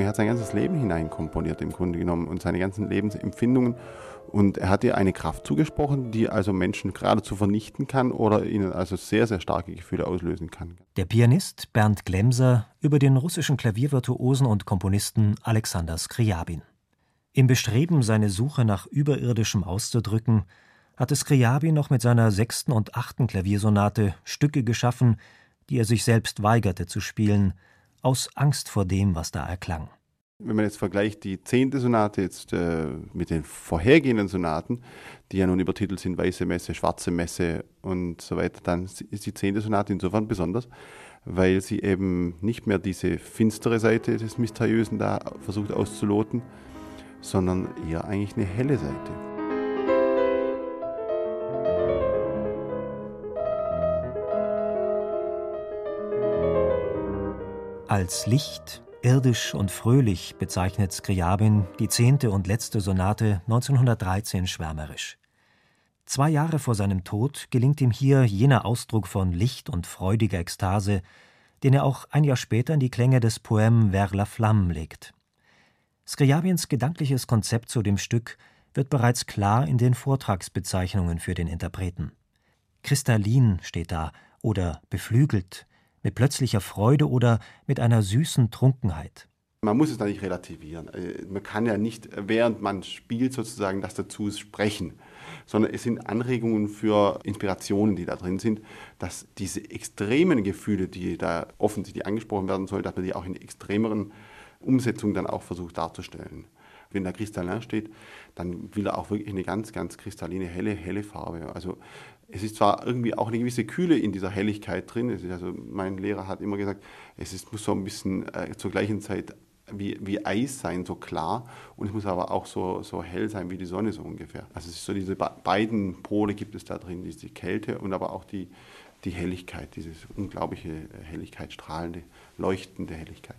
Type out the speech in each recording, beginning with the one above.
Er hat sein ganzes Leben hineinkomponiert im Grunde genommen und seine ganzen Lebensempfindungen. Und er hat ihr eine Kraft zugesprochen, die also Menschen geradezu vernichten kann oder ihnen also sehr, sehr starke Gefühle auslösen kann. Der Pianist Bernd Glemser über den russischen Klaviervirtuosen und Komponisten Alexander Skriabin. Im Bestreben, seine Suche nach Überirdischem auszudrücken, hatte Skriabin noch mit seiner sechsten und achten Klaviersonate Stücke geschaffen, die er sich selbst weigerte zu spielen – aus Angst vor dem, was da erklang. Wenn man jetzt vergleicht die zehnte Sonate jetzt äh, mit den vorhergehenden Sonaten, die ja nun übertitelt sind Weiße Messe, Schwarze Messe und so weiter, dann ist die zehnte Sonate insofern besonders, weil sie eben nicht mehr diese finstere Seite des Mysteriösen da versucht auszuloten, sondern eher eigentlich eine helle Seite. Als Licht, irdisch und fröhlich bezeichnet Skriabin die zehnte und letzte Sonate 1913 schwärmerisch. Zwei Jahre vor seinem Tod gelingt ihm hier jener Ausdruck von Licht und freudiger Ekstase, den er auch ein Jahr später in die Klänge des Poème Vers la Flamme legt. Skriabins gedankliches Konzept zu dem Stück wird bereits klar in den Vortragsbezeichnungen für den Interpreten. Kristallin steht da oder beflügelt, mit plötzlicher Freude oder mit einer süßen Trunkenheit. Man muss es da nicht relativieren. Äh, man kann ja nicht, während man spielt, sozusagen das dazu sprechen, sondern es sind Anregungen für Inspirationen, die da drin sind, dass diese extremen Gefühle, die da offensichtlich angesprochen werden sollen, dass man die auch in extremeren Umsetzungen dann auch versucht darzustellen. Wenn da Kristallin steht, dann will er auch wirklich eine ganz, ganz kristalline, helle, helle Farbe. Also es ist zwar irgendwie auch eine gewisse Kühle in dieser Helligkeit drin. also mein Lehrer hat immer gesagt, es ist, muss so ein bisschen äh, zur gleichen Zeit wie, wie Eis sein, so klar. Und es muss aber auch so, so hell sein wie die Sonne so ungefähr. Also es ist so diese beiden Pole gibt es da drin, diese Kälte und aber auch die, die Helligkeit, diese unglaubliche Helligkeit, strahlende, leuchtende Helligkeit.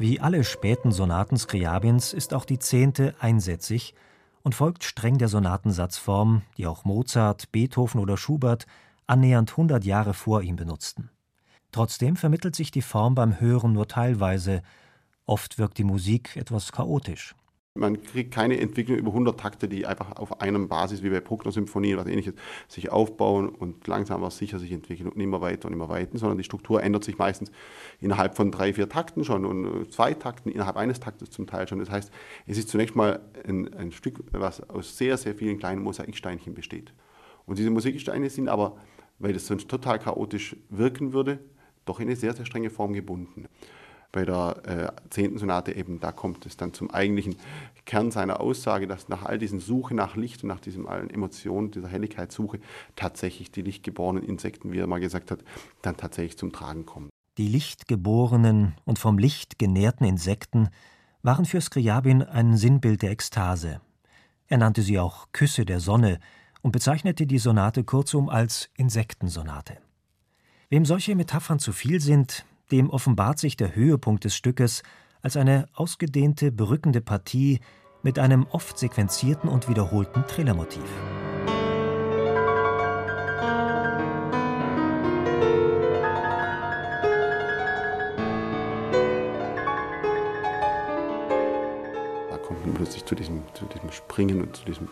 Wie alle späten Sonaten Skriabins ist auch die zehnte einsätzig und folgt streng der Sonatensatzform, die auch Mozart, Beethoven oder Schubert annähernd 100 Jahre vor ihm benutzten. Trotzdem vermittelt sich die Form beim Hören nur teilweise, oft wirkt die Musik etwas chaotisch. Man kriegt keine Entwicklung über 100 Takte, die einfach auf einem Basis wie bei Bruckner-Symphonie oder ähnliches sich aufbauen und langsam aber sicher sich entwickeln und immer weiter und immer weiter, sondern die Struktur ändert sich meistens innerhalb von drei, vier Takten schon und äh, zwei Takten, innerhalb eines Taktes zum Teil schon. Das heißt, es ist zunächst mal ein, ein Stück, was aus sehr, sehr vielen kleinen Mosaiksteinchen besteht. Und diese Mosaiksteine sind aber, weil das sonst total chaotisch wirken würde, doch in eine sehr, sehr strenge Form gebunden bei der äh, zehnten Sonate eben, da kommt es dann zum eigentlichen Kern seiner Aussage, dass nach all diesen Suche nach Licht und nach diesen allen Emotionen, dieser Helligkeitssuche, tatsächlich die lichtgeborenen Insekten, wie er mal gesagt hat, dann tatsächlich zum Tragen kommen. Die lichtgeborenen und vom Licht genährten Insekten waren für Skriabin ein Sinnbild der Ekstase. Er nannte sie auch Küsse der Sonne und bezeichnete die Sonate kurzum als Insektensonate. Wem solche Metaphern zu viel sind, dem offenbart sich der Höhepunkt des Stückes als eine ausgedehnte, berückende Partie mit einem oft sequenzierten und wiederholten Trillermotiv. Plötzlich zu diesem, zu diesem Springen und zu diesem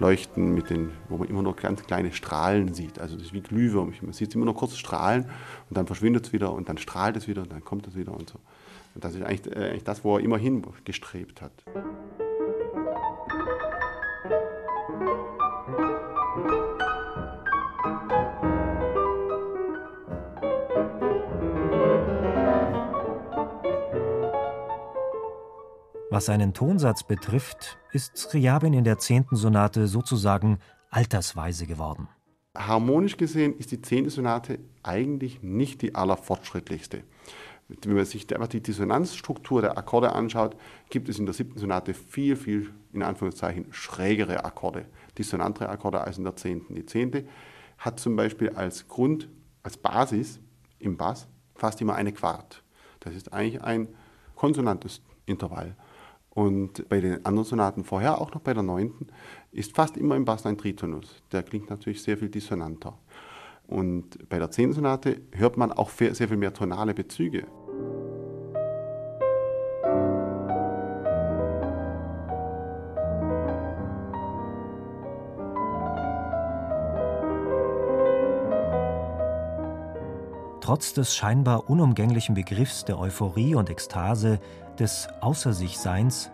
Leuchten, mit den, wo man immer noch ganz kleine Strahlen sieht. Also das ist wie Glühwürmchen. Man sieht immer noch kurz Strahlen und dann verschwindet es wieder und dann strahlt es wieder und dann kommt es wieder und so. Und das ist eigentlich, äh, eigentlich das, wo er immerhin gestrebt hat. Was seinen Tonsatz betrifft, ist Scriabin in der zehnten Sonate sozusagen altersweise geworden. Harmonisch gesehen ist die zehnte Sonate eigentlich nicht die allerfortschrittlichste. wenn man sich einfach die Dissonanzstruktur der Akkorde anschaut, gibt es in der siebten Sonate viel, viel, in Anführungszeichen, schrägere Akkorde, dissonantere Akkorde als in der zehnten. Die zehnte hat zum Beispiel als Grund, als Basis im Bass fast immer eine Quart. Das ist eigentlich ein konsonantes Intervall. Und bei den anderen Sonaten vorher, auch noch bei der neunten, ist fast immer im Bass ein Tritonus. Der klingt natürlich sehr viel dissonanter. Und bei der zehnten Sonate hört man auch sehr viel mehr tonale Bezüge. Trotz des scheinbar unumgänglichen Begriffs der Euphorie und Ekstase, des Außer-sich-Seins,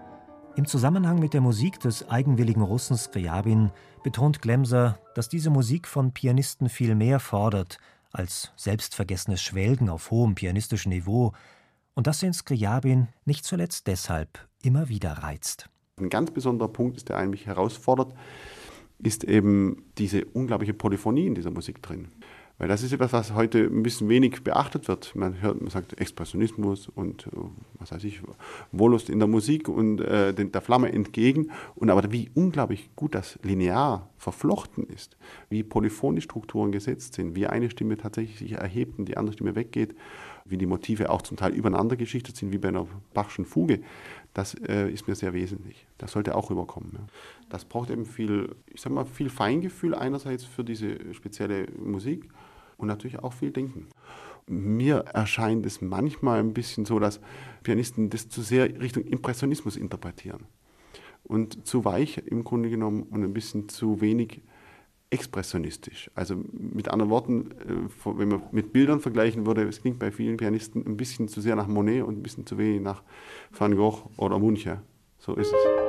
im Zusammenhang mit der Musik des eigenwilligen Russen Skriabin betont Glemser, dass diese Musik von Pianisten viel mehr fordert als selbstvergessenes Schwelgen auf hohem pianistischen Niveau und dass in Skriabin nicht zuletzt deshalb immer wieder reizt. Ein ganz besonderer Punkt ist, der einen mich herausfordert, ist eben diese unglaubliche Polyphonie in dieser Musik drin. Weil das ist etwas, was heute ein bisschen wenig beachtet wird. Man hört, man sagt Expressionismus und äh, was weiß ich, Wollust in der Musik und äh, der Flamme entgegen. Und aber wie unglaublich gut das linear verflochten ist, wie polyphon die Strukturen gesetzt sind, wie eine Stimme tatsächlich sich erhebt und die andere Stimme weggeht, wie die Motive auch zum Teil übereinander geschichtet sind, wie bei einer Bachschen Fuge, das äh, ist mir sehr wesentlich. Das sollte auch rüberkommen. Ja. Das braucht eben viel, ich sag mal, viel Feingefühl einerseits für diese spezielle Musik und natürlich auch viel Denken. Mir erscheint es manchmal ein bisschen so, dass Pianisten das zu sehr Richtung Impressionismus interpretieren und zu weich im Grunde genommen und ein bisschen zu wenig expressionistisch. Also mit anderen Worten, äh, wenn man mit Bildern vergleichen würde, es klingt bei vielen Pianisten ein bisschen zu sehr nach Monet und ein bisschen zu wenig nach Van Gogh oder Munch. So ist es.